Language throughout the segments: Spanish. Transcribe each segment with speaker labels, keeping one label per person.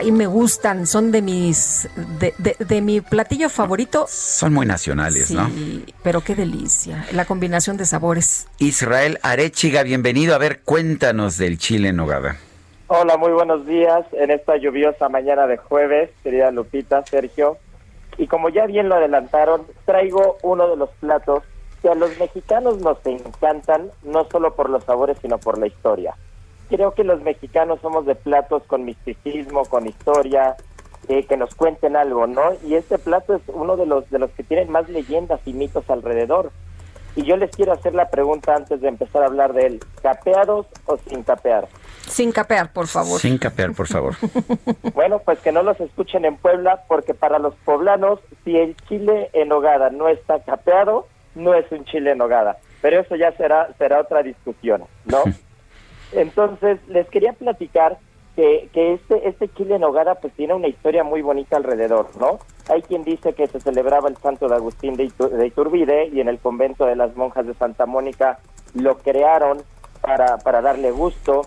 Speaker 1: Ay, me gustan, son de mis, de, de- de mi platillo favorito.
Speaker 2: Son muy nacionales,
Speaker 1: Sí,
Speaker 2: ¿no?
Speaker 1: pero qué delicia, la combinación de sabores.
Speaker 2: Israel Arechiga, bienvenido. A ver, cuéntanos del chile en nogada.
Speaker 3: Hola, muy buenos días en esta lluviosa mañana de jueves, querida Lupita, Sergio. Y como ya bien lo adelantaron, traigo uno de los platos que a los mexicanos nos encantan, no solo por los sabores, sino por la historia. Creo que los mexicanos somos de platos con misticismo, con historia, eh, que nos cuenten algo, ¿no? Y este plato es uno de los, de los que tienen más leyendas y mitos alrededor. Y yo les quiero hacer la pregunta antes de empezar a hablar de él. ¿Capeados o sin capear?
Speaker 1: Sin capear, por favor.
Speaker 2: Sin capear, por favor.
Speaker 3: Bueno, pues que no los escuchen en Puebla, porque para los poblanos, si el chile en hogada no está capeado, no es un chile en hogada. Pero eso ya será, será otra discusión, ¿no? Entonces, les quería platicar que, que este, este chile en hogada pues tiene una historia muy bonita alrededor, ¿no? Hay quien dice que se celebraba el santo de Agustín de, Itu- de Iturbide y en el convento de las monjas de Santa Mónica lo crearon para, para darle gusto.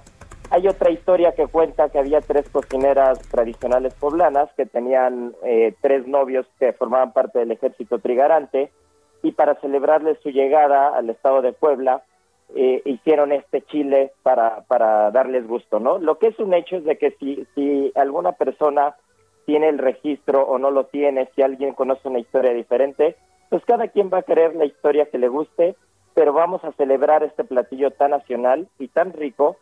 Speaker 3: Hay otra historia que cuenta que había tres cocineras tradicionales poblanas que tenían eh, tres novios que formaban parte del ejército trigarante y para celebrarles su llegada al estado de Puebla eh, hicieron este chile para, para darles gusto, ¿no? Lo que es un hecho es de que si, si alguna persona tiene el registro o no lo tiene, si alguien conoce una historia diferente, pues cada quien va a querer la historia que le guste, pero vamos a celebrar este platillo tan nacional y tan rico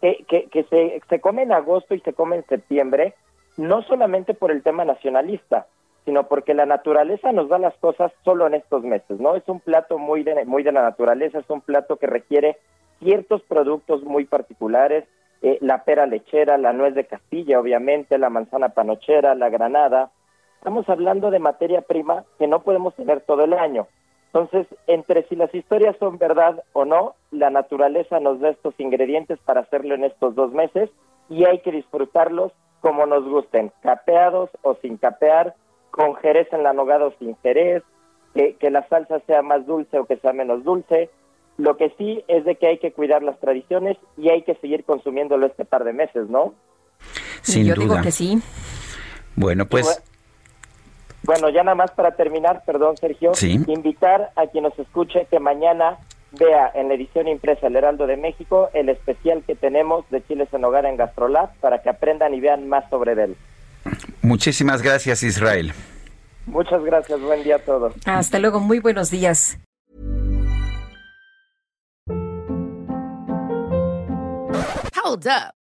Speaker 3: que, que, que se, se come en agosto y se come en septiembre, no solamente por el tema nacionalista, sino porque la naturaleza nos da las cosas solo en estos meses, ¿no? Es un plato muy de, muy de la naturaleza, es un plato que requiere ciertos productos muy particulares, eh, la pera lechera, la nuez de Castilla, obviamente, la manzana panochera, la granada. Estamos hablando de materia prima que no podemos tener todo el año. Entonces, entre si las historias son verdad o no, la naturaleza nos da estos ingredientes para hacerlo en estos dos meses y hay que disfrutarlos como nos gusten, capeados o sin capear, con jerez en la nogada o sin jerez, que, que la salsa sea más dulce o que sea menos dulce. Lo que sí es de que hay que cuidar las tradiciones y hay que seguir consumiéndolo este par de meses, ¿no?
Speaker 2: Sin
Speaker 1: Yo
Speaker 2: duda.
Speaker 1: digo que sí.
Speaker 2: Bueno, pues
Speaker 3: Bueno, ya nada más para terminar, perdón Sergio,
Speaker 2: Sí.
Speaker 3: invitar a quien nos escuche que mañana vea en la edición impresa El Heraldo de México el especial que tenemos de chiles en hogar en Gastrolab para que aprendan y vean más sobre él.
Speaker 2: Muchísimas gracias, Israel.
Speaker 3: Muchas gracias, buen día a todos.
Speaker 1: Hasta luego, muy buenos días.
Speaker 4: Hold up.